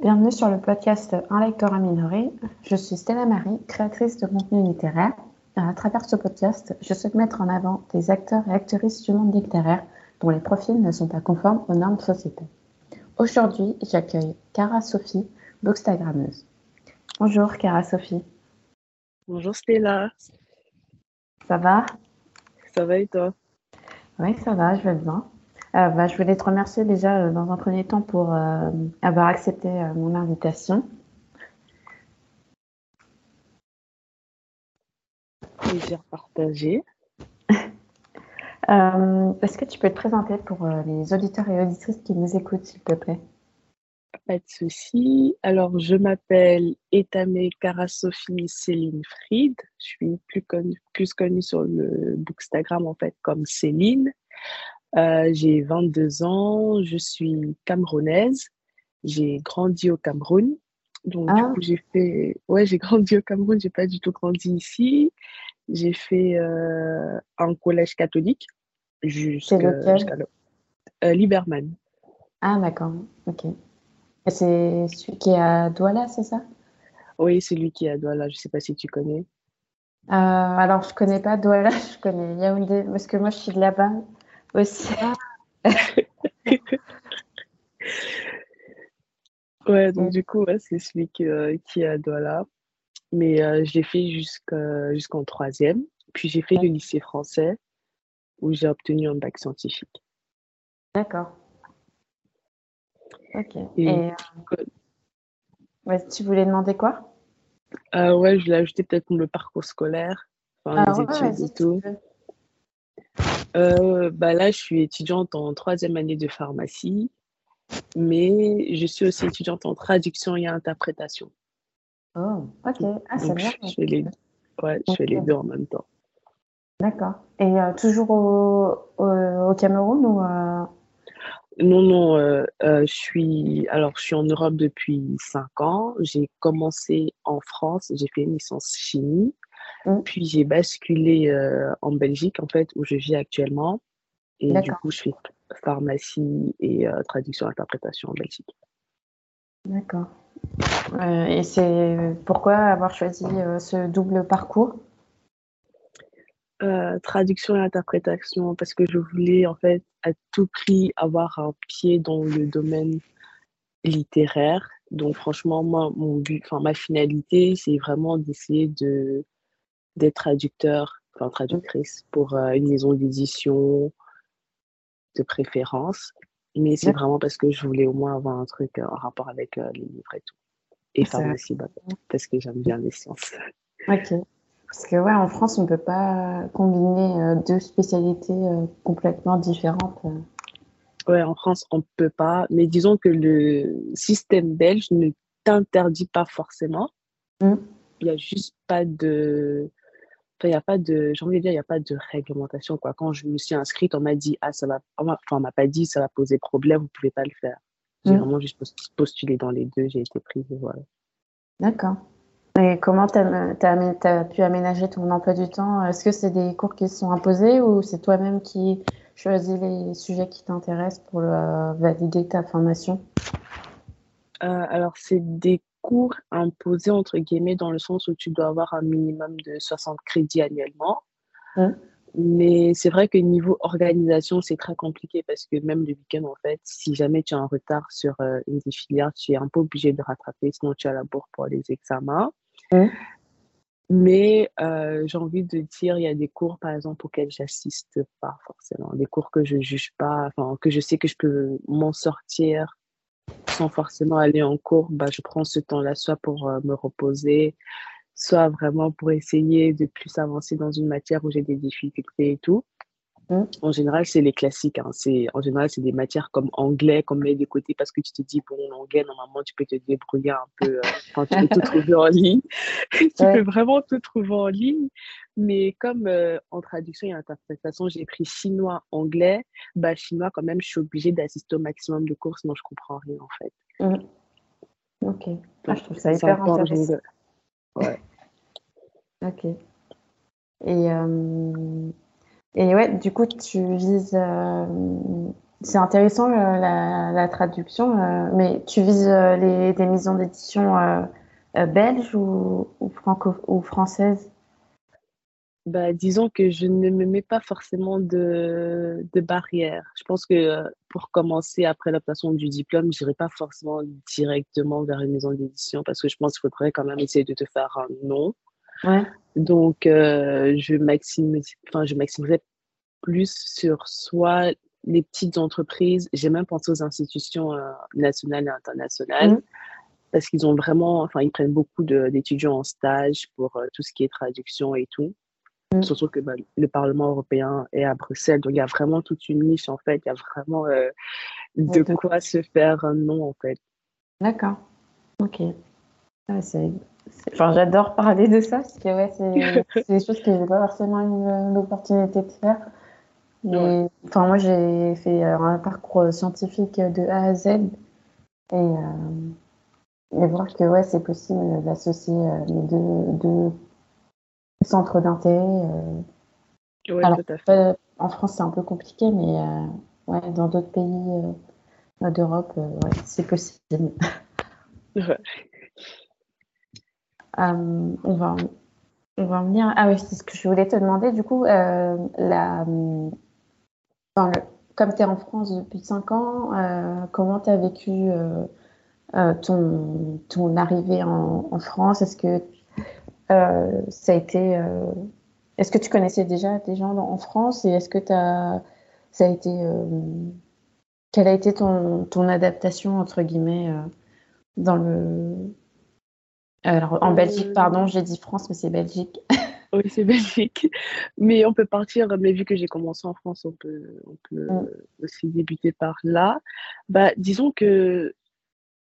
Bienvenue sur le podcast Un lecteur minoré. Je suis Stella Marie, créatrice de contenu littéraire. À travers ce podcast, je souhaite mettre en avant des acteurs et actrices du monde littéraire dont les profils ne sont pas conformes aux normes de société. Aujourd'hui, j'accueille Cara Sophie, bookstagrammeuse. Bonjour Cara Sophie. Bonjour Stella. Ça va? Ça va et toi? Oui, ça va, je vais bien. Euh, bah, je voulais te remercier déjà euh, dans un premier temps pour euh, avoir accepté mon invitation. Plaisir partagé. Est-ce que tu peux te présenter pour les auditeurs et auditrices qui nous écoutent, s'il te plaît? Pas de souci. Alors, je m'appelle Etame Karasophie Céline Fried. Je suis plus connue, plus connue sur le Bookstagram en fait comme Céline. Euh, j'ai 22 ans, je suis camerounaise. J'ai grandi au Cameroun. Donc, du ah. coup, j'ai fait. Ouais, j'ai grandi au Cameroun, j'ai pas du tout grandi ici. J'ai fait euh, un collège catholique jusqu'à euh, Liberman. Ah, d'accord. Ok. C'est celui qui est à Douala, c'est ça? Oui, celui qui est à Douala. Je sais pas si tu connais. alors, je connais pas Douala, je connais Yaoundé, parce que moi, je suis de là-bas aussi. ouais, donc du coup, c'est celui qui, euh, qui est à Douala. Mais euh, j'ai fait jusqu'en troisième. Puis j'ai fait le lycée français où j'ai obtenu un bac scientifique. D'accord. Ok. Et, euh, tu voulais demander quoi? Ouais, je voulais ajouter peut-être le parcours scolaire, enfin, ah les études et tout. Euh, bah là, je suis étudiante en troisième année de pharmacie, mais je suis aussi étudiante en traduction et interprétation. Oh, ok. Ah, c'est bien. Je fais, les... Ouais, je fais les deux en même temps. D'accord. Et euh, toujours au, au, Cameroun ou euh? Non, non. je suis alors je suis en Europe depuis cinq ans. J'ai commencé en France. J'ai fait une licence chimie. Mmh. Puis j'ai basculé euh, en Belgique, en fait, où je vis actuellement. Et du coup, je fais pharmacie et euh, traduction interprétation en Belgique. D'accord. Euh, et c'est pourquoi avoir choisi ce double parcours? Traduction et interprétation, parce que je voulais en fait à tout prix avoir un pied dans le domaine littéraire. Donc franchement, moi, mon but, enfin ma finalité, c'est vraiment d'essayer de d'être traducteur, enfin traductrice pour euh, une maison d'édition de préférence. Mais c'est vraiment parce que je voulais au moins avoir un truc euh, en rapport avec euh, les livres et tout. Et pharmacie, bah, parce que j'aime bien les sciences. Ok. Parce que ouais, en France, on ne peut pas combiner deux spécialités complètement différentes. Ouais, en France, on ne peut pas. Mais disons que le système belge ne t'interdit pas forcément. Mmh. Il n'y a juste pas de il n'y a pas de, j'ai envie de dire, il n'y a pas de réglementation. Quoi. Quand je me suis inscrite, on m'a dit, ah, ça va, enfin, on m'a pas dit, ça va poser problème, vous ne pouvez pas le faire. J'ai mmh. vraiment juste postulé dans les deux, j'ai été prise, voilà. D'accord. Et comment tu as, pu aménager ton emploi du temps? Est-ce que c'est des cours qui sont imposés ou c'est toi-même qui choisis les sujets qui t'intéressent pour valider ta formation? Euh, Alors, c'est des cours imposés, entre guillemets, dans le sens où tu dois avoir un minimum de 60 crédits annuellement. Hein? Mais c'est vrai que niveau organisation, c'est très compliqué parce que même le week-end, en fait, si jamais tu es en retard sur euh, une des filières, tu es un peu obligé de rattraper, sinon tu as la bourre pour les examens. Hein? Mais euh, j'ai envie de dire, il y a des cours, par exemple, auxquels j'assiste pas forcément, des cours que je juge pas, que je sais que je peux m'en sortir sans forcément aller en cours, bah, je prends ce temps-là soit pour euh, me reposer, soit vraiment pour essayer de plus avancer dans une matière où j'ai des difficultés et tout. Mmh. En général, c'est les classiques. Hein. C'est, en général, c'est des matières comme anglais qu'on met de côté parce que tu te dis, bon, l'anglais, normalement, tu peux te débrouiller un peu. Euh, tu peux tout trouver en ligne. tu peux vraiment tout trouver en ligne. Mais comme euh, en traduction et interprétation, j'ai pris chinois, anglais, bah, chinois, quand même, je suis obligée d'assister au maximum de cours, sinon je comprends rien, en fait. Mmh. Ok. Ah, je trouve ça hyper intéressant. Ouais. ok. Et. Euh, Et ouais, du coup, tu vises. c'est intéressant la, traduction, mais tu vises les, des maisons d'édition belges ou, françaises? Bah, disons que je ne me mets pas forcément de, de barrière. Je pense que euh, pour commencer après l'obtention du diplôme, je n'irai pas forcément directement vers une maison d'édition parce que je pense qu'il faudrait quand même essayer de te faire un nom. Ouais. Donc, euh, je, maximise, enfin, je maximiserai plus sur soit les petites entreprises. J'ai même pensé aux institutions euh, nationales et internationales. Mmh. Parce qu'ils ont vraiment, enfin, ils prennent beaucoup d'étudiants en stage pour tout ce qui est traduction et tout. Mm. Surtout que bah, le Parlement européen est à Bruxelles, donc il y a vraiment toute une niche en fait, il y a vraiment euh, de quoi se faire un nom en fait. D'accord, ok. Ah, enfin, j'adore parler de ça parce que ouais, c'est des choses que j'ai pas forcément eu l'opportunité de faire. enfin, moi, j'ai fait euh, un parcours scientifique de A à Z et, euh, et voir que ouais, c'est possible d'associer les deux, deux centre d'intérêt. Euh. Alors, euh, en France, c'est un peu compliqué, mais euh, ouais, dans d'autres pays d'Europe, ouais, c'est possible. On va on va en venir. Ah oui, c'est ce que je voulais te demander. Du coup, la, comme tu es en France depuis 5 ans, comment tu as vécu ton, ton arrivée en, France? Est-ce que euh, ça a été. Euh, est-ce que tu connaissais déjà des gens en France? Et est-ce que as, ça a été. Euh, quelle a été ton, ton adaptation, entre guillemets, dans le. Alors, en Belgique, pardon, j'ai dit France, mais c'est Belgique. Oui, c'est Belgique. Mais on peut partir, mais vu que j'ai commencé en France, on peut, on peut mm. aussi débuter par là. Bah, disons que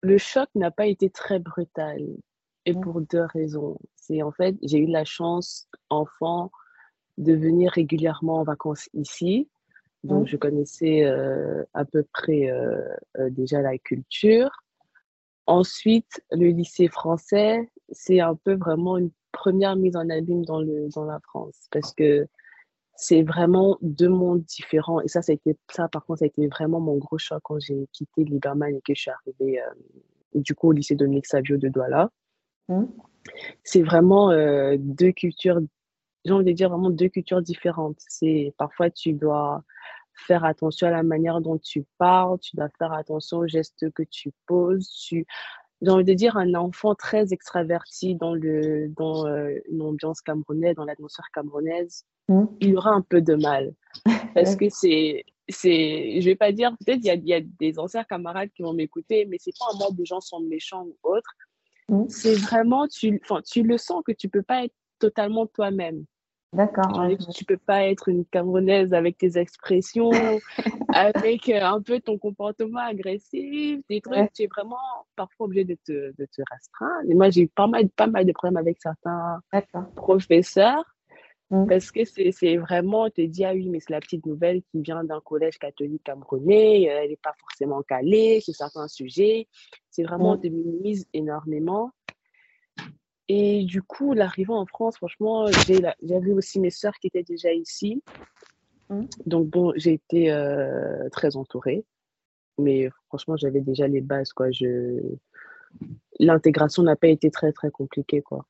le choc n'a pas été très brutal. Et mm. pour deux raisons. C'est en fait, j'ai eu la chance, enfant, de venir régulièrement en vacances ici. Donc, mm. je connaissais euh, à peu près euh, euh, déjà la culture. Ensuite, le lycée français, c'est un peu vraiment une première mise en abîme dans, le, dans la France parce que c'est vraiment deux mondes différents. Et ça, ça, a été, ça, par contre, ça a été vraiment mon gros choc quand j'ai quitté Liberman et que je suis arrivée du coup au lycée Dominique Savio de Douala. Mmh. C'est vraiment euh, deux cultures, j'ai envie de dire vraiment deux cultures différentes. C'est parfois tu dois faire attention à la manière dont tu parles, tu dois faire attention aux gestes que tu poses. Tu, j'ai envie de dire un enfant très extraverti dans le dans euh, une ambiance camerounaise, dans l'atmosphère camerounaise, mmh. il aura un peu de mal parce que c'est c'est je vais pas dire peut-être il y a, y a, des anciens camarades qui vont m'écouter mais c'est pas en mode des gens sont méchants ou autres Mm. C'est vraiment, tu, tu le sens que tu peux pas être totalement toi-même. D'accord. Tu peux pas être une Camerounaise avec tes expressions, avec euh, un peu ton comportement agressif, des trucs. Tu es vraiment parfois obligé de te, de te restreindre. Et moi, j'ai eu pas mal, pas mal de problèmes avec certains professeurs Mm. Parce que c'est vraiment, te dit, ah oui, mais c'est la petite nouvelle qui vient d'un collège catholique camerounais, euh, elle n'est pas forcément calée sur certains sujets. C'est vraiment, on mm. te minimise énormément. Et du coup, l'arrivée en France, franchement, j'avais aussi mes sœurs qui étaient déjà ici. Mm. Donc, bon, j'ai été euh, très entourée. Mais franchement, j'avais déjà les bases, quoi. Je... L'intégration n'a pas été très, très compliquée, quoi.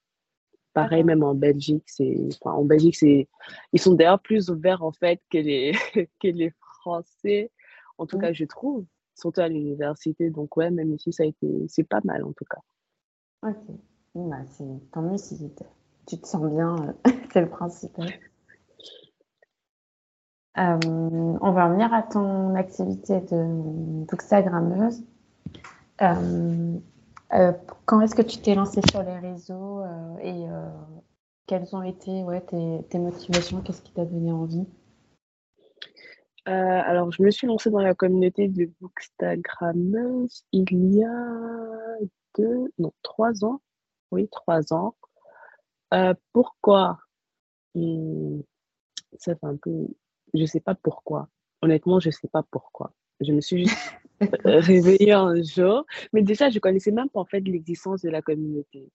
Pareil, même en Belgique, c'est, en Belgique, c'est, ils sont d'ailleurs plus ouverts en fait que les, que les Français. En tout cas, je trouve, surtout à l'université. Donc ouais, même ici, ça a été, c'est pas mal en tout cas. Ok, bah, tant mieux si tu te sens bien, euh, c'est le principal. Euh, on va revenir à ton activité de d'Instagrammeuse. Euh, quand est-ce que tu t'es lancée sur les réseaux et quelles ont été ouais, tes, tes motivations? Qu'est-ce qui t'a donné envie? Alors, je me suis lancée dans la communauté de Bookstagrammeuse il y a deux, non, trois ans. Oui, trois ans. pourquoi hmm, Ça fait un peu. Je ne sais pas pourquoi. Honnêtement, je ne sais pas pourquoi. Je me suis juste réveillée un jour. Mais déjà, je connaissais même pas en fait l'existence de la communauté.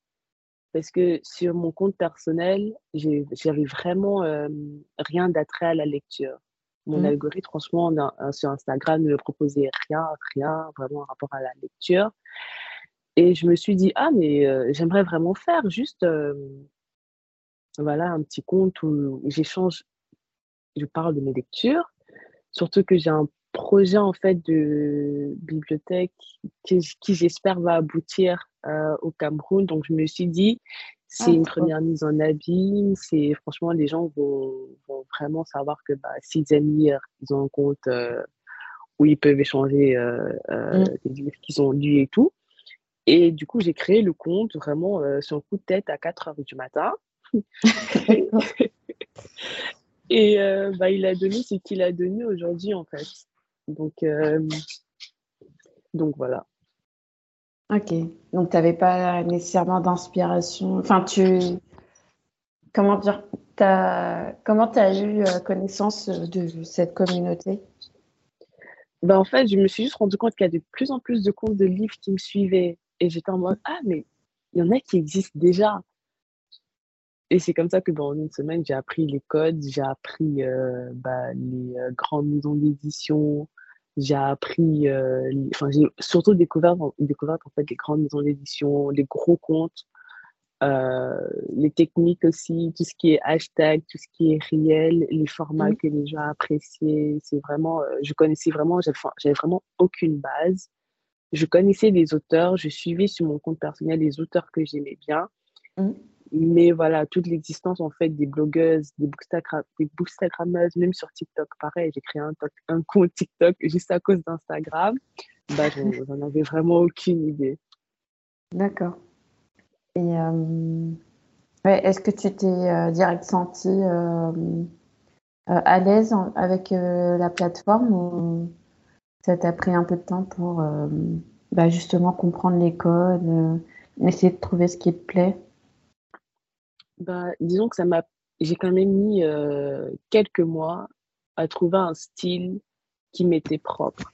parce que sur mon compte personnel, j'avais vraiment euh, rien d'attrait à la lecture. Mon mmh. algorithme, franchement, euh, sur Instagram ne me proposait rien, rien vraiment en rapport à la lecture. Et je me suis dit, ah, mais euh, j'aimerais vraiment faire juste voilà, un petit compte où j'échange, je parle de mes lectures. Surtout que j'ai un projet en fait de bibliothèque qui, qui j'espère va aboutir euh, au Cameroun. Donc je me suis dit, c'est ah, une première mise en abîme. C'est franchement les gens vont, vont vraiment savoir que bah, s'ils aiment lire, ils ont un compte euh, où ils peuvent échanger euh, euh mmh. livres qu'ils ont lus et tout. Et du coup, j'ai créé le compte vraiment sur un coup de tête à 4 heures du matin. et bah, il a donné ce qu'il a donné aujourd'hui, en fait. Donc, donc voilà. Ok. Donc, tu n'avais pas nécessairement d'inspiration. Enfin, tu. Comment dire as... Comment tu as eu euh, connaissance de cette communauté? Ben, En fait, je me suis juste rendu compte qu'il y a de plus en plus de comptes de livres qui me suivaient. Et j'étais en mode Ah, mais il y en a qui existent déjà. Et c'est comme ça que dans une semaine, j'ai appris les codes, j'ai appris euh, bah, les euh, grandes maisons d'édition, j'ai appris, euh, enfin, j'ai surtout découvert, découvert en fait les grandes maisons d'édition, les gros comptes, euh, les techniques aussi, tout ce qui est hashtag, tout ce qui est réel, les formats mmh. que les gens appréciaient. C'est vraiment, euh, je connaissais vraiment, j'avais vraiment aucune base. Je connaissais les auteurs, je suivais sur mon compte personnel les auteurs que j'aimais bien. Mmh. Mais voilà, toute l'existence en fait des blogueuses, des, bookstagrammeuses, même sur TikTok, pareil, j'ai créé un, un, compte TikTok juste à cause d'Instagram. Bah, j'en avais vraiment aucune idée. D'accord. Et euh, est-ce que tu t'es euh, direct senti euh, à l'aise avec la plateforme ou ça t'a pris un peu de temps pour bah, justement comprendre les codes, essayer de trouver ce qui te plaît? Bah, disons que ça m'a, j'ai quand même mis euh, quelques mois à trouver un style qui m'était propre.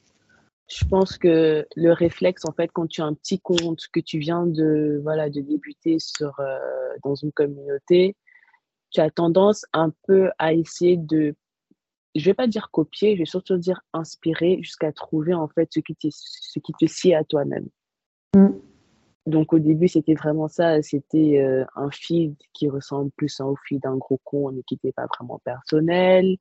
Je pense que le réflexe, en fait, quand tu as un petit compte, que tu viens de, voilà, de débuter sur, euh, dans une communauté, tu as tendance un peu à essayer de, je vais pas dire copier, je vais surtout dire inspirer jusqu'à trouver, en fait, ce qui, ce qui te sied à toi-même. Mmh. Donc au début, c'était vraiment ça, c'était euh, un feed qui ressemble plus au feed d'un gros con mais qui n'était pas vraiment personnel.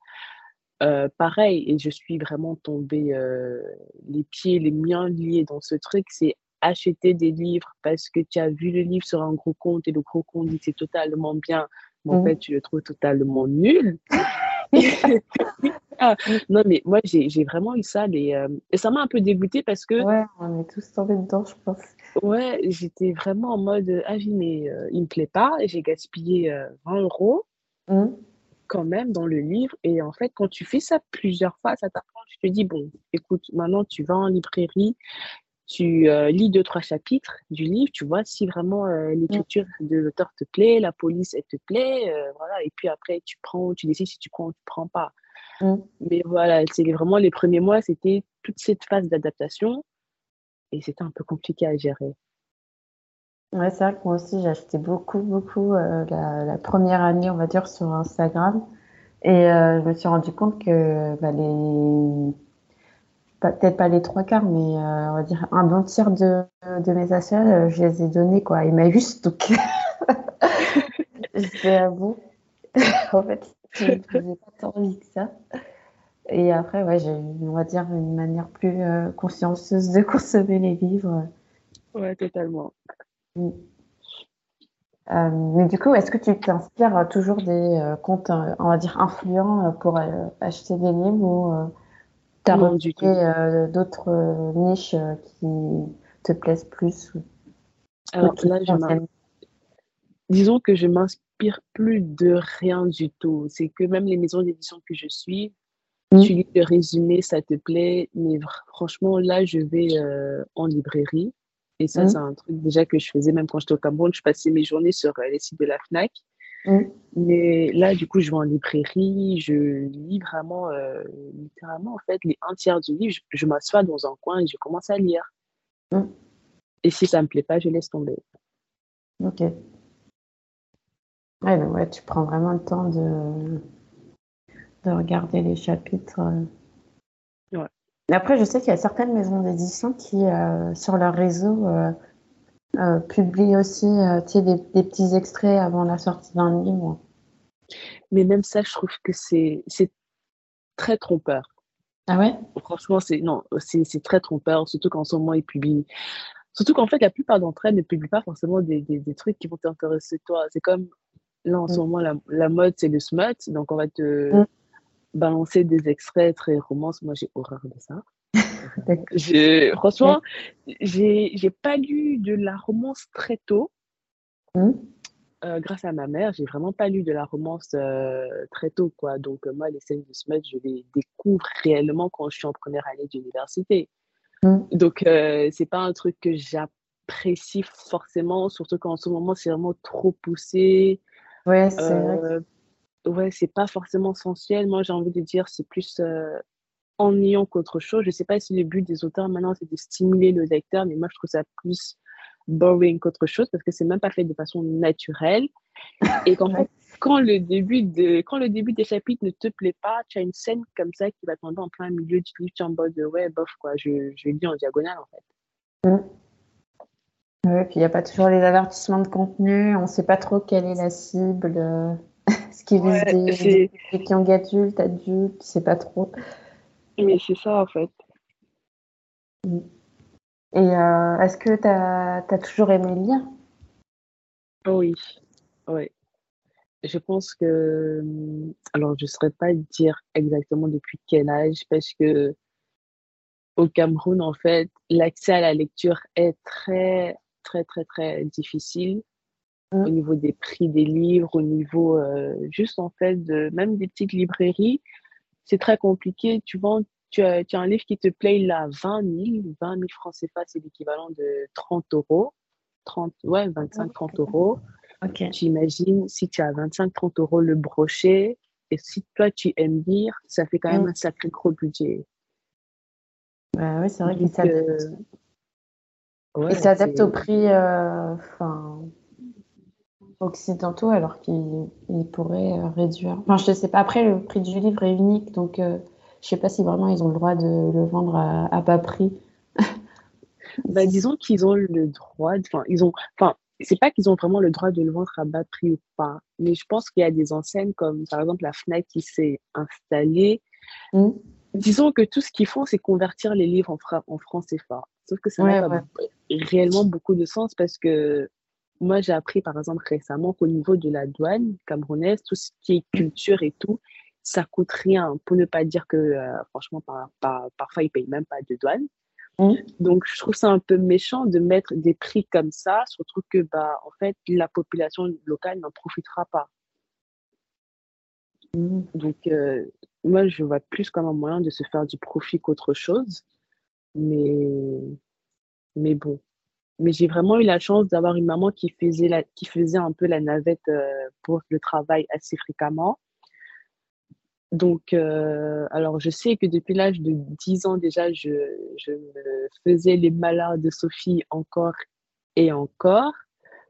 Euh, pareil, et je suis vraiment tombée euh, les pieds les miens liés dans ce truc, c'est acheter des livres parce que tu as vu le livre sur un gros compte et le gros compte dit c'est totalement bien, mais en mmh. fait tu le trouves totalement nul. Ah, non, mais moi, j'ai vraiment eu ça. Les, euh, Et ça m'a un peu dégoûtée parce que. Ouais, on est tous tombés dedans, je pense. Ouais, j'étais vraiment en mode Ah oui, mais euh, il me plaît pas. J'ai gaspillé 20 euh, euros mmh. quand même dans le livre. Et en fait, quand tu fais ça plusieurs fois, ça t'apprend. Tu te dis Bon, écoute, maintenant tu vas en librairie, tu lis deux, trois chapitres du livre, tu vois si vraiment mmh. l'écriture de l'auteur te plaît, la police, elle te plaît. voilà. Et puis après, tu prends, tu décides si tu prends ou tu prends pas. Mmh. Mais voilà, c'est vraiment les premiers mois, c'était toute cette phase d'adaptation et c'était un peu compliqué à gérer. Ouais, c'est vrai que moi aussi, j'ai acheté beaucoup, beaucoup euh, la, première année, on va dire, sur Instagram. Et euh, je me suis rendu compte que bah, les. Peut-être pas les trois quarts, mais euh, on va dire un bon tiers de, de mes achats, je les ai donnés quoi, à Emmaüs. Donc, je avouer. en fait, je n'ai pas tant envie que ça. Et après, ouais, j'ai, on va dire, une manière plus euh, consciencieuse de consommer les livres. Ouais, totalement. Mm. Euh, mais du coup, est-ce que tu t'inspires toujours des euh, comptes, on va dire, influents pour acheter des livres ou tu as remarqué d'autres niches qui te plaisent plus Alors là, je disons que je m'inspire plus de rien du tout. C'est que même les maisons d'édition que je suis, mmh. tu lis le résumé, ça te plaît, mais franchement, là, je vais euh, en librairie. Et ça, mmh. c'est un truc déjà que je faisais même quand j'étais au Cameroun. Je passais mes journées sur euh, les sites de la FNAC. Mmh. Mais là, du coup, je vais en librairie, je lis vraiment, euh, littéralement, en fait, les un tiers du livre, je, je m'assois dans un coin et je commence à lire. Et si ça ne me plaît pas, je laisse tomber. Ok. Ouais, donc ouais, tu prends vraiment le temps de, de regarder les chapitres. Ouais. Après, je sais qu'il y a certaines maisons d'édition qui, euh, sur leur réseau, euh, euh, publient aussi des, des, petits extraits avant la sortie d'un livre. Mais même ça, je trouve que c'est très trompeur. Ah ouais? Franchement, c'est non, c'est très trompeur, surtout qu'en ce moment, ils publient. Surtout qu'en fait, la plupart d'entre elles ne publient pas forcément des, des, des trucs qui vont t'intéresser toi. C'est comme là en ce mm. moment, la, la mode, c'est le smut. Donc, on va te mm. balancer des extraits très romances. Moi, j'ai horreur de ça. Franchement, j'ai pas lu de la romance très tôt. Mm. Euh, grâce à ma mère, j'ai vraiment pas lu de la romance euh, très tôt, quoi. Donc, euh, moi, les scènes de Smut, je les découvre réellement quand je suis en première année d'université. Mm. Donc, c'est pas un truc que j'apprécie forcément, surtout qu'en ce moment, c'est vraiment trop poussé. Ouais, c'est vrai. Ouais, c'est pas forcément essentiel. Moi, j'ai envie de dire, c'est plus ennuyant qu'autre chose. Je sais pas si le but des auteurs maintenant, c'est de stimuler le lecteur, mais moi, je trouve ça plus boring qu'autre chose parce que c'est même pas fait de façon naturelle. Et qu'en fait, quand le, début de, quand le début des chapitres ne te plaît pas, tu as une scène comme ça qui va tomber en plein milieu du livre, tu es en mode ouais, bof, quoi, je, je lis en diagonale en fait. Mm. Oui, puis il n'y a pas toujours les avertissements de contenu, on ne sait pas trop quelle est la cible, euh, ce qui vise des, des, clients adultes, adultes, tu sais pas trop. Mais c'est ça en fait. Mm. Et euh, est-ce que tu as, toujours aimé lire? Oui, oui. Je pense que. Alors, je ne saurais pas dire exactement depuis quel âge, parce que au Cameroun, en fait, l'accès à la lecture est très, très, très, très difficile mmh. au niveau des prix des livres, au niveau euh, juste, en fait, de même des petites librairies. C'est très compliqué. Tu vends tu as, tu as, un livre qui te plaît, il a 20 000. 20 000 francs CFA, c'est l'équivalent de 30 euros. 30, ouais, 25, 30 euros. Okay. Tu imagines si tu as 25, 30 euros le brochet, et si toi tu aimes lire, ça fait quand même mm. un sacré gros budget. Bah, oui, c'est vrai qu'il s'adapte. Euh, il s'adapte au prix euh, occidentaux alors qu'il pourrait euh, réduire. Enfin, je ne sais pas. Après, le prix du livre est unique, donc euh, je sais pas si vraiment ils ont le droit de le vendre à, bas prix. bah, disons qu'ils ont le droit, enfin, ils ont, enfin, c'est pas qu'ils ont vraiment le droit de le vendre à bas prix ou pas, mais je pense qu'il y a des enseignes comme par exemple la Fnac qui s'est installée. Mm. Disons que tout ce qu'ils font, c'est convertir les livres en, en francs CFA. Sauf que ça n'a pas réellement beaucoup de sens parce que moi, j'ai appris par exemple récemment qu'au niveau de la douane camerounaise, tout ce qui est culture et tout, ça coûte rien, pour ne pas dire que, euh, franchement, par, parfois, ils payent même pas de douane. Mmh. Donc, je trouve ça un peu méchant de mettre des prix comme ça, surtout que, bah, en fait, la population locale n'en profitera pas. Mmh. Donc, euh, moi, je vois plus comme un moyen de se faire du profit qu'autre chose. Mais, mais bon. Mais j'ai vraiment eu la chance d'avoir une maman qui faisait, la, qui faisait un peu la navette euh, pour le travail assez fréquemment. Donc, euh, alors je sais que depuis l'âge de 10 ans déjà, je, je me faisais les malheurs de Sophie encore et encore.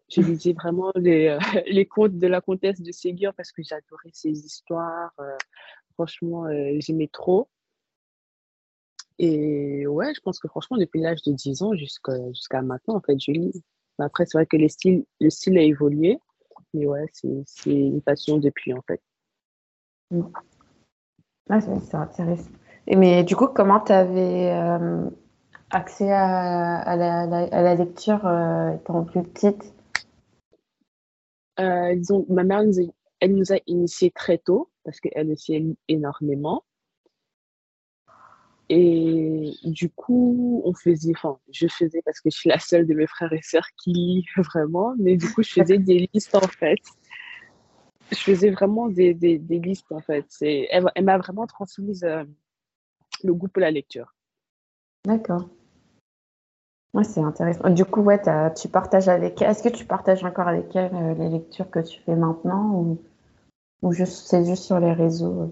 Je lisais vraiment les, euh, les contes de la comtesse de Ségur parce que j'adorais ces histoires. Euh, franchement, j'aimais trop. Et ouais, je pense que franchement, depuis l'âge de 10 ans jusqu'à jusqu'à maintenant, en fait, je lis. Après, c'est vrai que les styles, le style a évolué. Mais ouais, c'est une passion depuis, en fait. Mm. Ah, c'est intéressant. Et mais du coup, comment tu avais euh, accès à, à, la, à, la, lecture euh, étant plus petite? Euh, disons, ma mère, nous a, elle nous a initiés très tôt parce qu'elle aussi lit énormément. Et du coup, on faisait, enfin, je faisais parce que je suis la seule de mes frères et sœurs qui lit vraiment, mais du coup, je faisais des listes en fait je faisais vraiment des, des, des listes en fait. Elle, m'a vraiment transmis euh, le goût pour la lecture. D'accord. Ouais, c'est intéressant. Du coup, ouais, tu partages avec elle. Est-ce que tu partages encore avec elle euh, les lectures que tu fais maintenant ou, ou c'est juste sur les réseaux euh?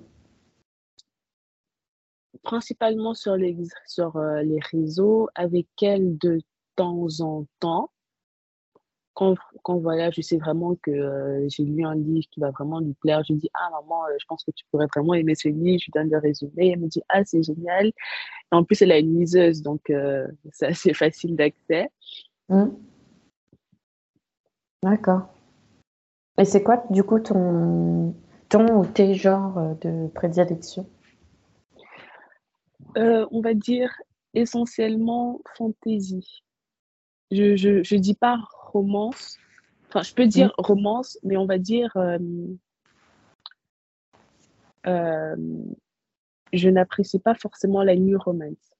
Principalement sur les, sur, les réseaux, avec elle de temps en temps. quand, quand voilà, je sais vraiment que euh, j'ai lu un livre qui va vraiment lui plaire, je dis Ah, maman, euh, je pense que tu pourrais vraiment aimer ce livre. Je lui donne le résumé. Elle me dit Ah, c'est génial. En plus, elle a une liseuse, donc euh, c'est assez facile d'accès. Mmh. D'accord. Et c'est quoi, du coup, ton, ton ou tes genres de prédilection? On va dire essentiellement fantasy. Je, je, je dis pas romance. Enfin, je peux dire romance, mais on va dire. Euh, euh, je n'apprécie pas forcément la new romance.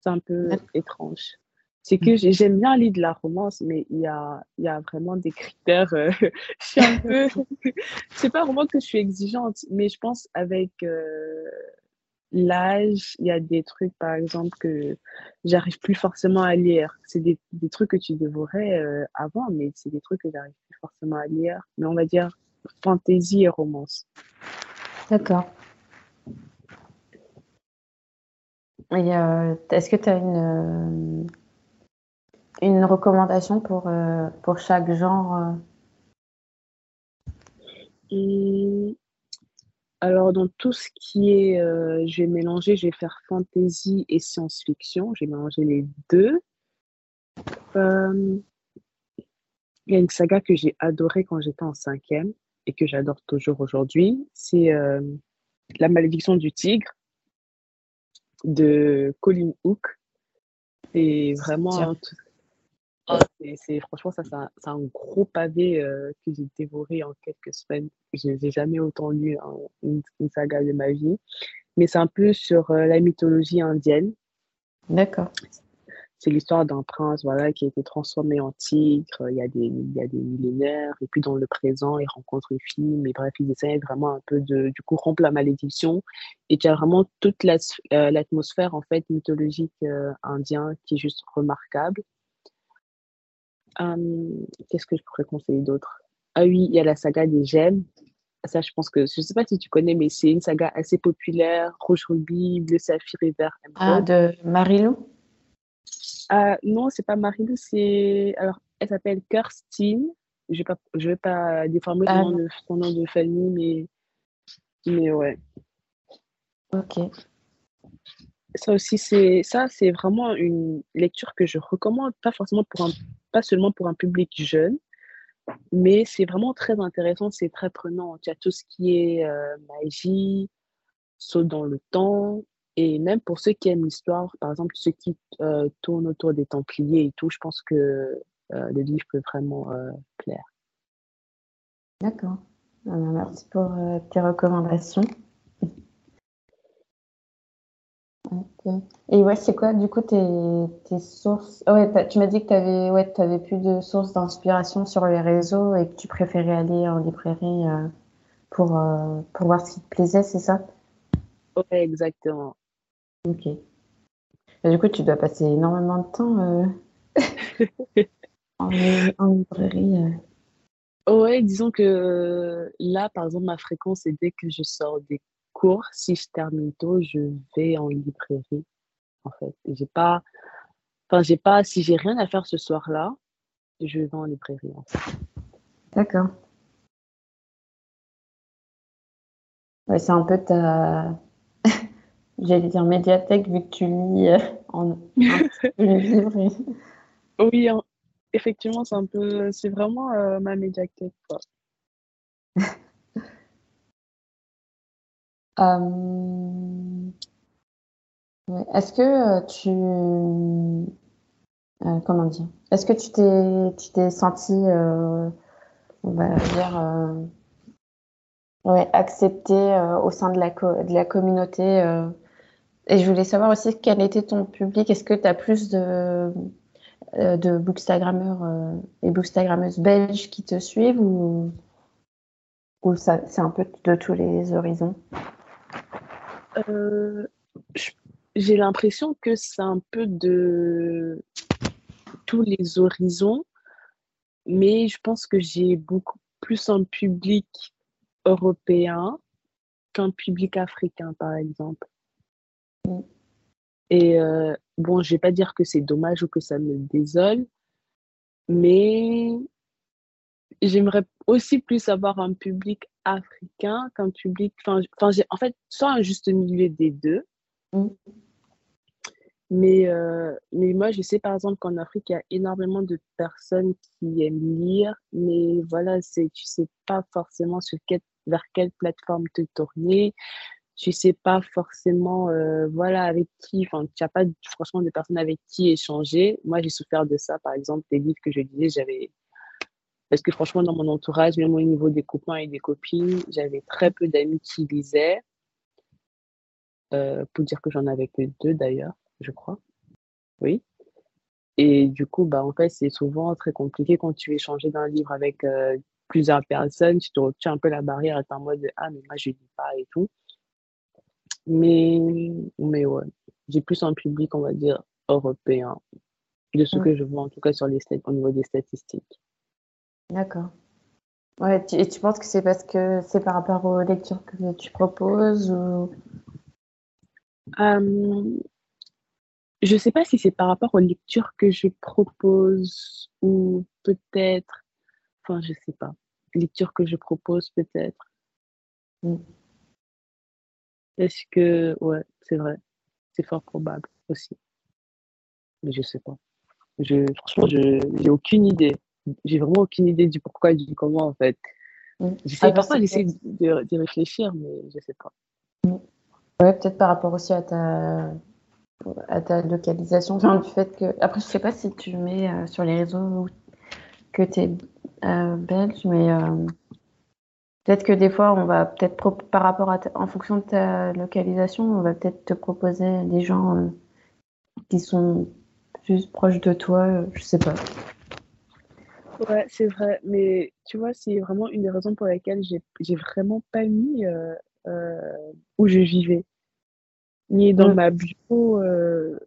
C'est un peu étrange. C'est que j'aime bien lire de la romance, mais il y a, y a vraiment des critères. Euh, je suis un peu. c'est pas vraiment que je suis exigeante, mais je pense avec l'âge, il y a des trucs, par exemple, que j'arrive plus forcément à lire. C'est des, des trucs que tu dévorais euh, avant, mais c'est des trucs que j'arrive plus forcément à lire. Mais on va dire fantasy et romance. D'accord. Et euh, est-ce que tu as une, une recommandation pour, euh, pour chaque genre alors, dans tout ce qui est, euh, je vais mélanger, je vais faire fantasy et science-fiction. J'ai mélangé les deux. Euh, il y a une saga que j'ai adorée quand j'étais en cinquième et que j'adore toujours aujourd'hui. C'est euh, La malédiction du tigre de Colin Hook. C'est vraiment ah, c'est, franchement, ça, c'est un, gros pavé euh, que j'ai dévoré en quelques semaines. Je n'ai jamais autant lu une, saga de ma vie. Mais c'est un peu sur euh, la mythologie indienne. D'accord. C'est l'histoire d'un prince voilà, qui a été transformé en tigre il y, a des, il y a des millénaires. Et puis dans le présent, il rencontre une fille. Mais bref, il essaie vraiment un peu de du coup, rompre la malédiction. Et tu as vraiment toute euh, l'atmosphère en fait, mythologique indien qui est juste remarquable. Hum, qu'est-ce que je pourrais conseiller d'autre? Ah oui, il y a la saga des gemmes. Ça, je pense que, je ne sais pas si tu connais, mais c'est une saga assez populaire. Rouge Ruby, Bleu Saphir et Vert Ah, de Marilou? Ah, Non, c'est pas Marilou, c'est. Alors, elle s'appelle Kirstine. Je ne vais, pas déformer ah, son, nom de famille, mais, mais ouais. Ok ça aussi, c'est ça, c'est vraiment une lecture que je recommande, pas forcément pour un, pas seulement pour un public jeune, mais c'est vraiment très intéressant, c'est très prenant. Il y a tout ce qui est euh, magie, saut dans le temps, et même pour ceux qui aiment l'histoire, par exemple ceux qui euh, tournent autour des Templiers et tout, je pense que euh, le livre peut vraiment plaire. D'accord. Merci pour tes recommandations. Et ouais, c'est quoi du coup tes, tes sources? Oh ouais, Tu m'as dit que tu avais ouais, avais plus de sources d'inspiration sur les réseaux et que tu préférais aller en librairie euh, pour, euh, pour voir ce qui te plaisait, c'est ça? Oui, exactement. Ok. du coup, tu dois passer énormément de temps euh, en, en, librairie. Ouais, disons que là, par exemple, ma fréquence, c'est dès que je sors des cours, si je termine tôt, je vais en librairie, en fait. J'ai pas, enfin, j'ai pas, si j'ai rien à faire ce soir-là, je vais en librairie, en fait. D'accord. Ouais, c'est un peu ta, j'allais dire médiathèque, vu que tu lis euh, en, librairie. Oui, effectivement, c'est un peu, c'est vraiment euh, ma médiathèque, quoi. Euh, est-ce que euh, tu euh, comment dire? Est-ce que tu t'es tu t'es senti on va dire ouais, accepté au sein de la de la communauté et je voulais savoir aussi quel était ton public. Est-ce que tu as plus de de bookstagrammeurs et bookstagrammeuses belges qui te suivent ou ou ça c'est un peu de tous les horizons? Euh, j'ai l'impression que c'est un peu de tous les horizons, mais je pense que j'ai beaucoup plus un public européen qu'un public africain, par exemple. Et euh, bon, je vais pas dire que c'est dommage ou que ça me désole, Mais j'aimerais aussi plus avoir un public africain qu'un public. Enfin, en fait, soit un juste milieu des deux. Mmh. Mais, euh, mais moi, je sais par exemple qu'en Afrique, il y a énormément de personnes qui aiment lire, mais voilà, c'est, tu sais pas forcément sur quelle, vers quelle plateforme te tourner. Tu sais pas forcément, euh, voilà, avec qui, enfin, tu n'as pas franchement de personnes avec qui échanger. Moi, j'ai souffert de ça, par exemple, des livres que je lisais, j'avais, parce que franchement, dans mon entourage, même au niveau des copains et des copines, j'avais très peu d'amis qui lisaient. Euh, pour dire que j'en avais que deux d'ailleurs je crois. Oui. Et du coup, bah, en fait, c'est souvent très compliqué quand tu veux échanger d'un livre avec euh, plusieurs personnes. Tu te retiens un peu la barrière et tu en mode Ah, mais moi, je ne lis pas et tout. Mais, mais ouais, j'ai plus un public, on va dire, européen, de ce que je vois en tout cas sur les au niveau des statistiques. D'accord. Ouais, et tu penses que c'est parce que c'est par rapport aux lectures que tu proposes ou... Je ne sais pas si c'est par rapport aux lectures que je propose ou peut-être, enfin je ne sais pas, lectures que je propose peut-être. Mm. Est-ce que, ouais, c'est vrai, c'est fort probable aussi. Mais je ne sais pas. Je, franchement, je n'ai aucune idée. J'ai vraiment aucune idée du pourquoi et du comment en fait. Mm. J'essaie, ah, parfois j'essaie de, réfléchir, mais je ne sais pas. Mm. Ouais, peut-être par rapport aussi à ta à ta localisation, enfin, du fait que. Après, je sais pas si tu mets euh, sur les réseaux que tu es euh, belge, mais euh, peut-être que des fois, on va peut-être, par rapport à. en fonction de ta localisation, on va peut-être te proposer des gens qui sont plus proches de toi, je sais pas. Ouais, c'est vrai, mais tu vois, c'est vraiment une des raisons pour lesquelles j'ai vraiment pas mis où je vivais. Ni dans ma bio, euh,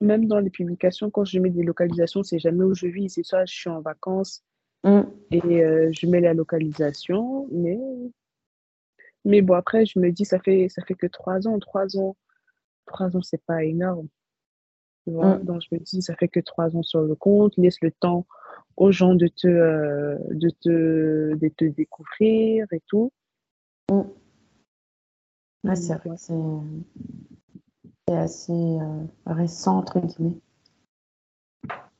même dans les publications, quand je mets des localisations, c'est jamais où je vis, c'est soit je suis en vacances mm. et euh, je mets la localisation, mais, mais bon, après, je me dis, ça fait, ça fait que trois ans, trois ans, trois ans, c'est pas énorme. Mm. Donc, je me dis, ça fait que trois ans sur le compte, laisse le temps aux gens de te, euh, de te, de te découvrir et tout. Mm. c'est vrai, c'est assez euh, récent, entre guillemets.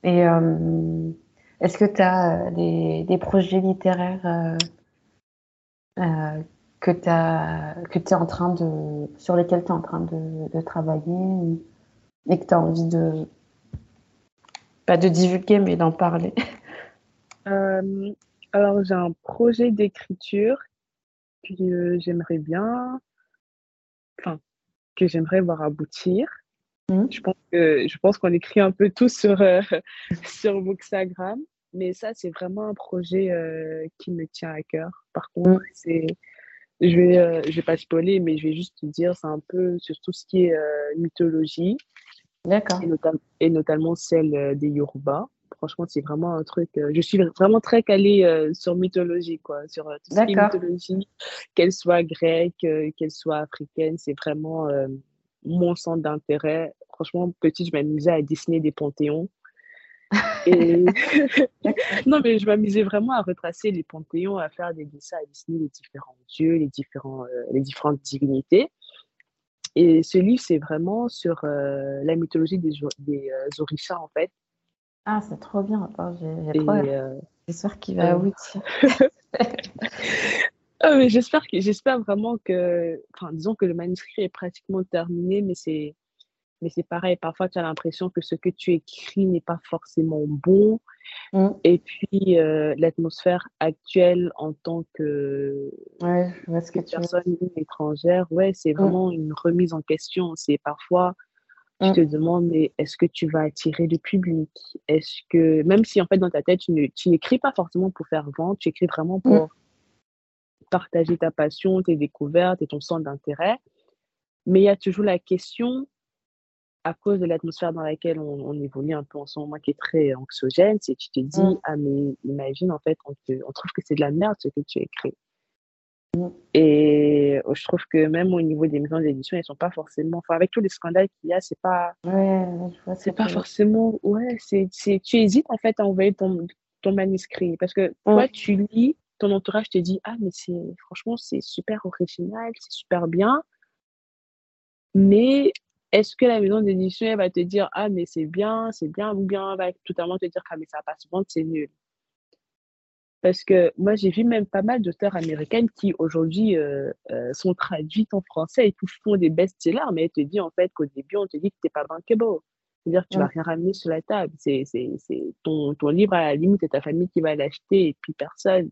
Et euh, est-ce que tu as euh, des, projets littéraires que tu es en train de, sur lesquels tu es en train de, travailler et que tu as envie de, pas de divulguer, mais d'en parler Alors, j'ai un projet d'écriture que j'aimerais bien, enfin, que j'aimerais voir aboutir. Mmh. Je pense que je pense qu'on écrit un peu tout sur euh, sur Bookstagram, mais ça c'est vraiment un projet euh, qui me tient à cœur. Par contre, mmh. c'est je vais euh, je vais pas spoiler, mais je vais juste te dire c'est un peu sur tout ce qui est mythologie. D'accord. Et, et, notamment celle des Yoruba franchement, c'est vraiment un truc. Euh, je suis vraiment très calée euh, sur mythologie, quoi, sur euh, tout ce qui est mythologie, qu'elle soit grecque, qu'elle soit africaine, c'est vraiment mon centre d'intérêt. Franchement, petite, je m'amusais à dessiner des panthéons. Et... non, mais je m'amusais vraiment à retracer les panthéons, à faire des dessins, à dessiner les différents dieux, les, différents, les différentes divinités. Et ce livre, c'est vraiment sur la mythologie des, des Orishas, en fait. Ah, c'est trop bien. j'ai trop euh, J'espère qu'il va aboutir. ah, mais j'espère que j'espère vraiment que enfin disons que le manuscrit est pratiquement terminé mais c'est mais c'est pareil parfois tu as l'impression que ce que tu écris n'est pas forcément bon mmh. et puis euh, l'atmosphère actuelle en tant que, ouais, que personne étrangère ouais c'est mmh. vraiment une remise en question c'est parfois tu te demandes, mais est-ce que tu vas attirer le public? Est-ce que, même si en fait dans ta tête, tu, n'écris pas forcément pour faire vendre, tu écris vraiment pour partager ta passion, tes découvertes et ton centre d'intérêt. Mais il y a toujours la question, à cause de l'atmosphère dans laquelle on, évolue un peu en ce moment, qui est très anxiogène, c'est tu te dis, ah mais imagine en fait, on, on trouve que c'est de la merde ce que tu écris. Mm. Et je trouve que même au niveau des maisons d'édition, elles sont pas forcément. Enfin, avec tous les scandales qu'il y a, c'est pas. Ouais, c'est pas forcément. Ouais, c'est, tu hésites en fait à envoyer ton, ton manuscrit. Parce que toi, tu lis, ton entourage te dit Ah, mais c'est franchement, c'est super original, c'est super bien. Mais est-ce que la maison d'édition va te dire Ah, mais c'est bien, c'est bien, ou bien va totalement te dire Ah, mais ça va pas se vendre, c'est nul? Parce que moi, j'ai vu même pas mal d'auteurs américaines qui aujourd'hui euh, euh, sont traduites en français et qui font des best-sellers, mais elles te disent en fait qu'au début, on te dit que tu n'es pas bankable. C'est-à-dire que tu ne vas rien ramener sur la table. C'est ton, ton livre, à la limite, c'est ta famille qui va l'acheter et puis personne.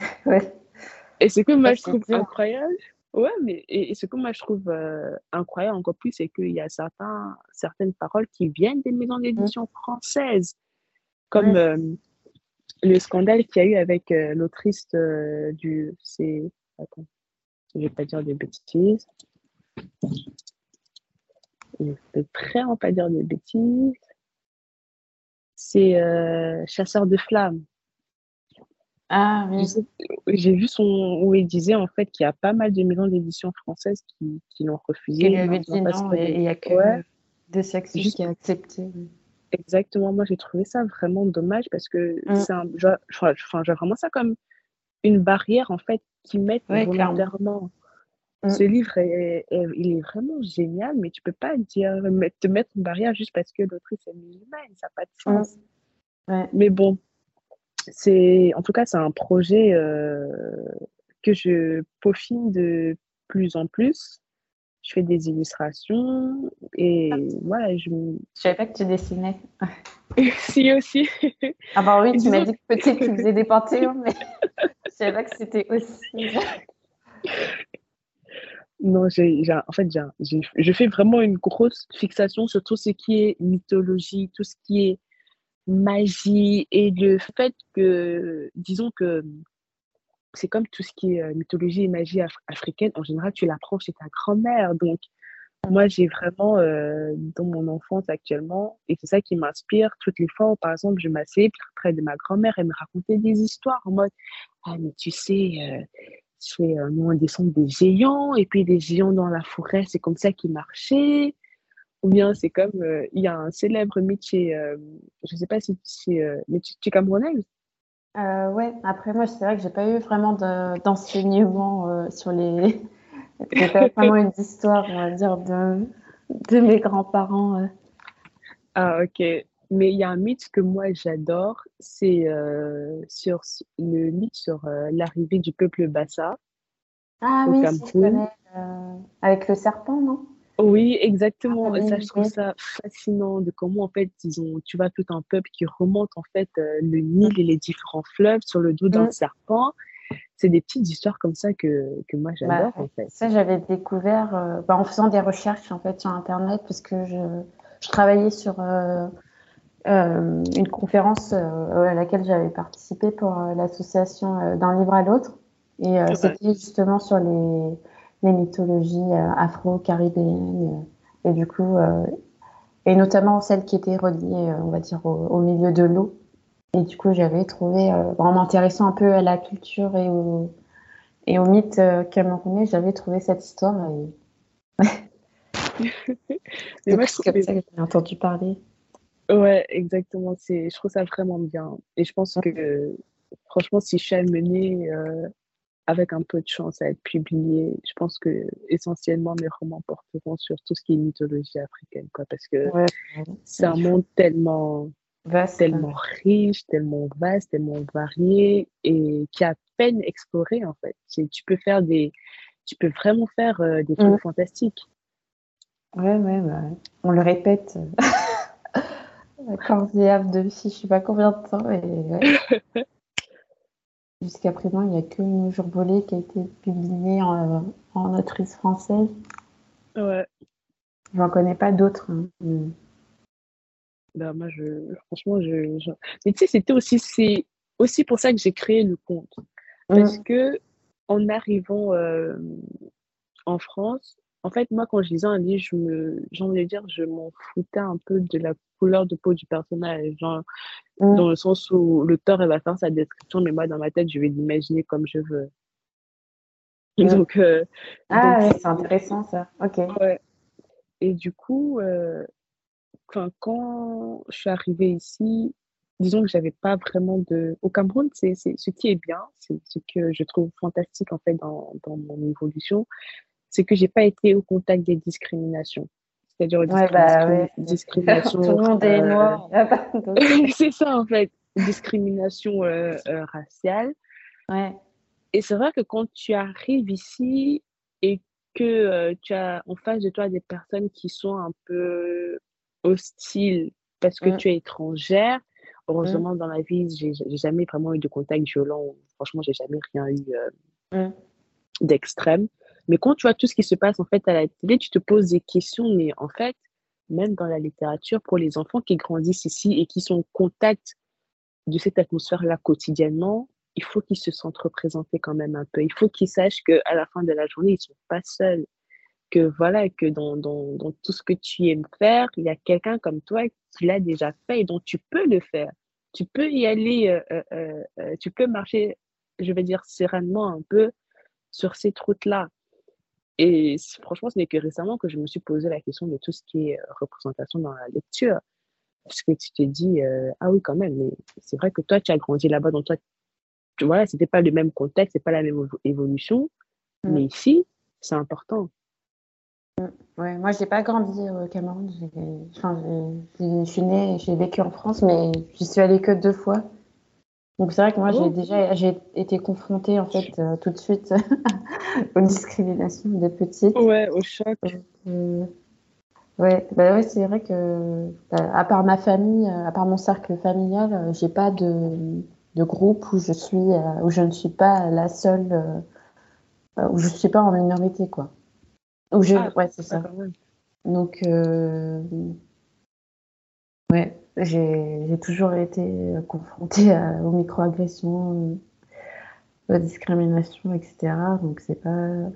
Ouais. Et ce que moi, je trouve incroyable, ouais, mais et, ce que moi, je trouve euh, incroyable encore plus, c'est qu'il y a certains, certaines paroles qui viennent des maisons d'édition mmh. françaises. Comme le scandale qu'il y a eu avec euh, l'autrice euh, du. C'est. Attends, je vais pas dire des bêtises. Je vais vraiment pas dire des bêtises. C'est euh, Chasseur de flammes. Ah oui. J'ai vu son où il disait en fait qu'il y a pas mal de maisons d'édition françaises qui, qui l'ont refusé. Il avait dit non, il n'y a que ouais. deux sexes qui ont accepté. Exactement, moi j'ai trouvé ça vraiment dommage parce que mmh. c'est un, je, vraiment ça comme une barrière en fait qui met volontairement. Mmh. Ce livre, est, il est vraiment génial, mais tu peux pas dire, te mettre une barrière juste parce que l'autrice est musulmane, ça n'a pas de mmh. sens. Mais bon, c'est en tout cas c'est un projet euh, que je peaufine de plus en plus je fais des illustrations et voilà. Je ne savais pas que tu dessinais. si aussi. Ah bah oui, tu m'as dit que peut-être tu faisais des panthéons, mais je savais pas que c'était aussi. Non, j'ai, en fait, j'ai, je fais vraiment une grosse fixation sur tout ce qui est mythologie, tout ce qui est magie et le fait que, disons que c'est comme tout ce qui est euh, mythologie et magie africaine. En général, tu l'apprends chez ta grand-mère. Donc, moi, j'ai vraiment, euh, dans mon enfance actuellement, et c'est ça qui m'inspire toutes les fois où, par exemple, je m'asseyais près de ma grand-mère, elle me racontait des histoires en mode Ah, mais tu sais, euh, euh, nous, on descend des géants, et puis des géants dans la forêt, c'est comme ça qu'ils marchaient. Ou bien c'est comme, il y a un célèbre mythe chez, je ne sais pas si c'est, mais tu, es camerounaise euh, ouais, après moi, c'est vrai que j'ai pas eu vraiment d'enseignement euh, sur les. j'ai pas vraiment une histoire, on va dire, de, de mes grands-parents. Euh. Ah, ok. Mais il y a un mythe que moi j'adore, c'est euh, sur le mythe sur l'arrivée du peuple Bassa. Ah oui, si, je connais, avec le serpent, non? Oui, exactement. Ah ça, je trouve ça fascinant de comment, en fait, ils ont, tu vois, tout un peuple qui remonte, en fait, euh, le Nil et les différents fleuves sur le dos d'un mmh. serpent. C'est des petites histoires comme ça que, que moi, bah, j'adore, en fait. Ça, j'avais découvert euh, bah, en faisant des recherches, en fait, sur Internet, parce que je, je travaillais sur euh, une conférence à laquelle j'avais participé pour l'association d'un livre à l'autre. Et c'était justement sur les les mythologies euh, afro-caribéennes. Euh, et du coup, euh, et notamment celles qui étaient reliées, on va dire, au, milieu de l'eau. Et du coup, j'avais trouvé, vraiment intéressant un peu à la culture et au, et au mythe camerounais, j'avais trouvé cette histoire. Et... c'est comme ça que j'ai entendu parler. Ouais, exactement. C'est, je trouve ça vraiment bien. Et je pense que, franchement, si je suis amenée avec un peu de chance à être publié. Je pense que essentiellement mes romans porteront sur tout ce qui est mythologie africaine, quoi, parce que c'est un monde tellement vaste, tellement riche, tellement vaste, tellement varié et qui a peine exploré en fait. Tu peux faire des, tu peux vraiment faire euh, des trucs mmh. fantastiques. Ouais, ouais, bah, on le répète. Cordial de fille, je sais pas combien de temps. Et, Jusqu'à présent, il n'y a que Nos jours volés qui a été publié en, en autrice française. Ouais. Je n'en connais pas d'autres. Hein. Ben, moi, je, franchement, je, Mais tu sais, c'était aussi, c'est aussi pour ça que j'ai créé le compte. Parce mmh. que en arrivant euh, en France, en fait, moi, quand je lisais un livre, je me, j'ai envie de dire, je m'en foutais un peu de la couleur de peau du personnage. Genre, mm. Dans le sens où l'auteur, elle va faire sa description, mais moi, dans ma tête, je vais l'imaginer comme je veux. donc, ah, ouais, c'est intéressant ça. Ok. Ouais. Et du coup, quand je suis arrivée ici, disons que j'avais pas vraiment de. Au Cameroun, c'est ce qui est bien, c'est ce que je trouve fantastique en fait dans, dans mon évolution, c'est que j'ai pas été au contact des discriminations. C'est-à-dire ouais, bah, discrimination. Tout le monde est euh, noir. c'est ça en fait, discrimination euh, euh, raciale. Ouais. Et c'est vrai que quand tu arrives ici et que tu as en face de toi des personnes qui sont un peu hostiles parce que mm. tu es étrangère, Heureusement, mmh. dans ma vie, j'ai jamais vraiment eu de contact violent. Franchement, j'ai jamais rien eu euh, mmh. d'extrême. Mais quand tu vois tout ce qui se passe en fait à la télé, tu te poses des questions. Mais en fait, même dans la littérature, pour les enfants qui grandissent ici et qui sont en contact de cette atmosphère-là quotidiennement, il faut qu'ils se sentent représentés quand même un peu. Il faut qu'ils sachent qu'à la fin de la journée, ils ne sont pas seuls. Que voilà, que dans, dans, dans, tout ce que tu aimes faire, il y a quelqu'un comme toi tu l'as déjà fait et dont tu peux le faire. Tu peux y aller, euh, euh, euh, tu peux marcher, je vais dire, sereinement un peu sur cette route-là. Et franchement, ce n'est que récemment que je me suis posé la question de tout ce qui est représentation dans la lecture. Parce que tu te dis, ah oui, quand même, mais c'est vrai que toi, tu as grandi là-bas, donc toi, tu vois, c'était pas le même contexte, c'est pas la même évolution. Mm. Mais ici, c'est important. Ouais, moi, j'ai pas grandi au Cameroun. Enfin, je suis née, j'ai vécu en France, mais j'y suis allée que deux fois. Donc c'est vrai que moi, j'ai oh. déjà j'ai été confrontée en fait euh, tout de suite aux discriminations des petites. Ouais, au choc. Euh, ouais, bah ouais, c'est vrai que bah, à part ma famille, à part mon cercle familial, euh, j'ai pas de, de groupe où je suis où je ne suis pas la seule où je suis pas en minorité quoi. Je... Ah, ouais, c'est ça. Donc, euh... ouais, j'ai toujours été confrontée aux microagressions, aux discriminations, etc. Donc, c'est pas,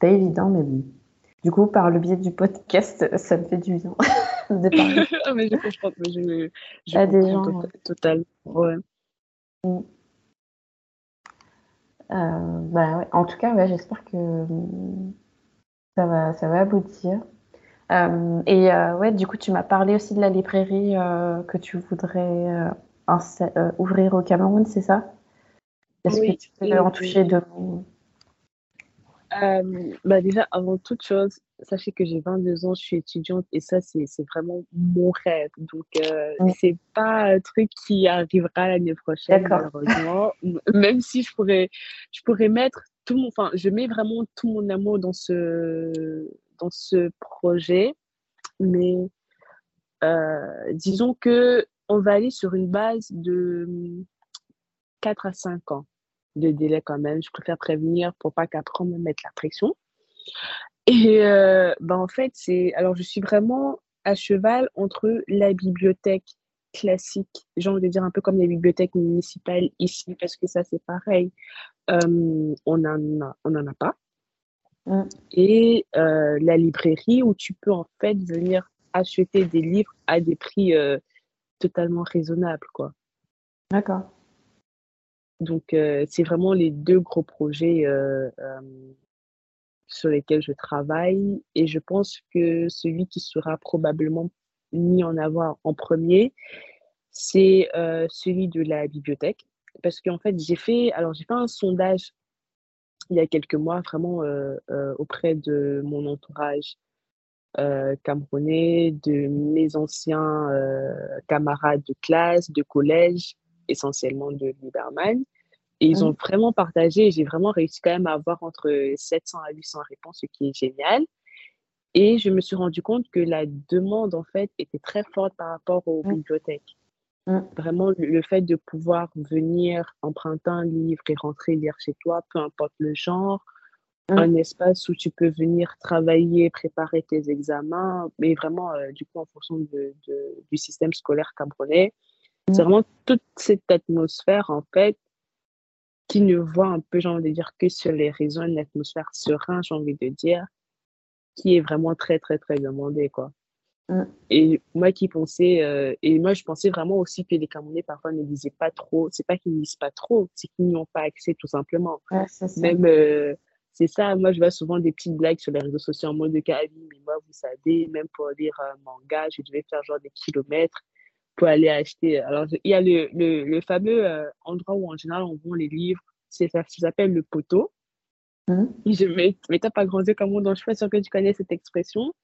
pas évident, mais bon. Du coup, par le biais du podcast, ça me fait du bien de parler. Ah, mais je comprends, mais je, je à des gens. Total, Ouais. Mm. Euh, bah, ouais. En tout cas, ouais, j'espère que ça va, ça va aboutir. Euh, et euh, ouais, du coup, tu m'as parlé aussi de la librairie euh, que tu voudrais ouvrir au Cameroun, c'est ça? Est-ce que tu peux en toucher deux mots? Bah déjà, avant toute chose, sachez que j'ai 22 ans, je suis étudiante et ça, c'est vraiment mon rêve. Donc, mm. c'est pas un truc qui arrivera l'année prochaine, malheureusement. Même si je pourrais, je pourrais mettre tout mon, enfin, je mets vraiment tout mon amour dans ce, dans ce projet, mais euh, disons que on va aller sur une base de 4 à 5 ans de délai quand même. Je préfère prévenir pour pas qu'après on me mette la pression. Et ben en fait, c'est alors je suis vraiment à cheval entre la bibliothèque classique, j'ai envie de dire un peu comme les bibliothèques municipales ici, parce que ça c'est pareil, euh, on n'en a, on en a pas. Mm. Et euh, la librairie où tu peux en fait venir acheter des livres à des prix euh, totalement raisonnables, quoi. D'accord. Donc c'est vraiment les deux gros projets sur lesquels je travaille et je pense que celui qui sera probablement mis en avant en premier, c'est euh, celui de la bibliothèque. Parce qu'en fait, j'ai fait, alors j'ai fait un sondage il y a quelques mois, vraiment euh, euh, auprès de mon entourage camerounais, de mes anciens camarades de classe, de collège, essentiellement de Liberman. Et ils ont mmh. vraiment partagé, j'ai vraiment réussi quand même à avoir entre 700 à 800 réponses, ce qui est génial. Et je me suis rendu compte que la demande, en fait, était très forte par rapport aux mmh. bibliothèques. Mmh. Vraiment, le, fait de pouvoir venir emprunter un livre et rentrer lire chez toi, peu importe le genre, mmh. un espace où tu peux venir travailler, préparer tes examens, mais vraiment, euh, du coup, en fonction de, du système scolaire camerounais. C'est vraiment toute cette atmosphère, en fait, qui ne voit un peu, j'ai envie de dire, que sur les réseaux, une atmosphère sereine, j'ai envie de dire, qui est vraiment très, très, très demandé, quoi. Mm. Et moi qui pensais, euh, et moi je pensais vraiment aussi que les Camerounais parfois ne lisaient pas trop. C'est pas qu'ils ne lisent pas trop, c'est qu'ils n'y ont pas accès tout simplement. Même, euh, c'est ça. Moi, je vois souvent des petites blagues sur les réseaux sociaux en mode de mais moi, vous savez, même pour lire un manga, je devais faire genre des kilomètres pour aller acheter. Alors, il y a le, le, le fameux euh, endroit où, en général, on vend les livres. Ça, ça s'appelle le poteau. Mmh. Je mets, mais t'as pas grandi comme moi, donc je suis pas sûre que tu connais cette expression.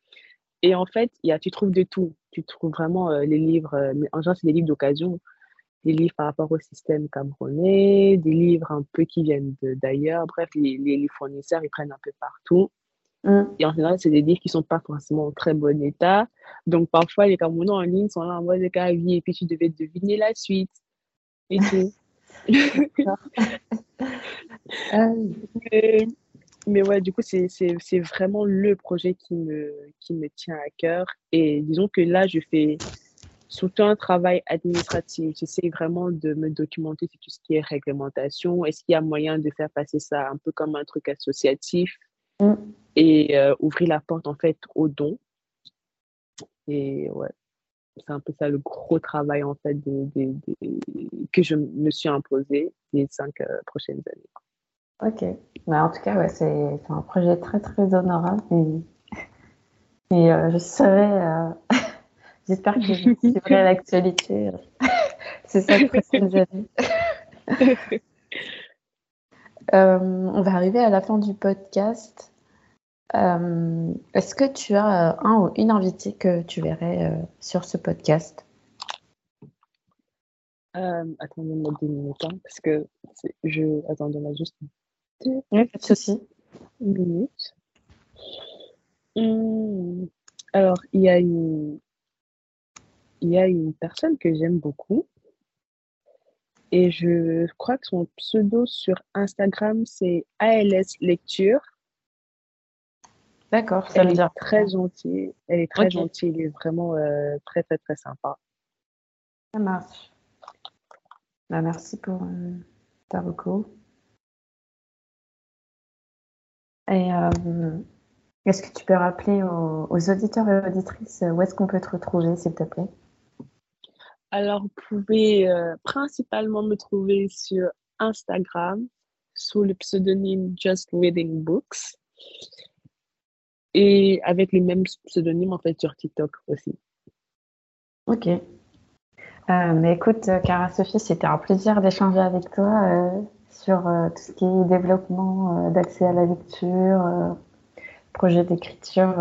Et en fait, y a, tu trouves de tout. Tu trouves vraiment euh, les livres, euh, mais en général, c'est des livres d'occasion des livres par rapport au système camerounais, des livres un peu qui viennent d'ailleurs. Bref, les, les, fournisseurs, ils prennent un peu partout. Mm. Et en général, c'est des livres qui ne sont pas forcément en très bon état. Donc, parfois, les Camerounais en ligne sont là en mode vie et puis tu devais deviner la suite. Et tout. mais, mais, ouais, du coup, c'est vraiment le projet qui me, qui me tient à cœur. Et disons que là, je fais surtout un travail administratif. J'essaie vraiment de me documenter sur tout ce qui est réglementation. Est-ce qu'il y a moyen de faire passer ça un peu comme un truc associatif mm. et euh, ouvrir la porte en fait aux dons? Et ouais, c'est un peu ça le gros travail en fait de, que je me suis imposé les cinq euh, prochaines années. Ok. Mais en tout cas, ouais, c'est un projet très très honorable et, et euh, je serais J'espère que je suivrai l'actualité. C'est ça les prochaines années. euh, on va arriver à la fin du podcast. Euh, Est-ce que tu as un ou une invitée que tu verrais euh, sur ce podcast? Euh, Attendez-moi deux minutes, hein, parce que je. Attendez-moi juste oui, pas de souci. Hum, alors, il y a une il y a une personne que j'aime beaucoup. Et je crois que son pseudo sur Instagram, c'est ALS Lecture. D'accord, ça Elle est très gentille. Elle est très gentille. Elle est vraiment euh, très, très, très sympa. Ça marche. Bah, merci pour euh, ta recours. Et euh, est-ce que tu peux rappeler aux, aux auditeurs et auditrices où est-ce qu'on peut te retrouver, s'il te plaît? Alors, vous pouvez euh, principalement me trouver sur Instagram sous le pseudonyme Just Reading Books et avec les mêmes pseudonymes en fait sur TikTok aussi. Ok. Euh, mais écoute, Cara Sophie, c'était un plaisir d'échanger avec toi euh, sur tout ce qui est développement d'accès à la lecture, projet d'écriture.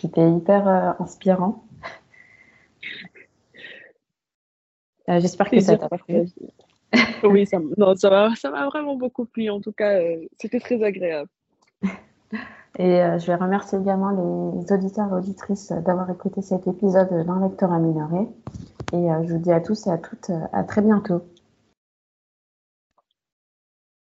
C'était hyper inspirant. Euh, j'espère que ça t'a plu. oui, ça m'a vraiment beaucoup plu. En tout cas, euh, c'était très agréable. Et euh, je vais remercier également les auditeurs et auditrices d'avoir écouté cet épisode d'un lecteur amélioré. Et je vous dis à tous et à toutes à très bientôt.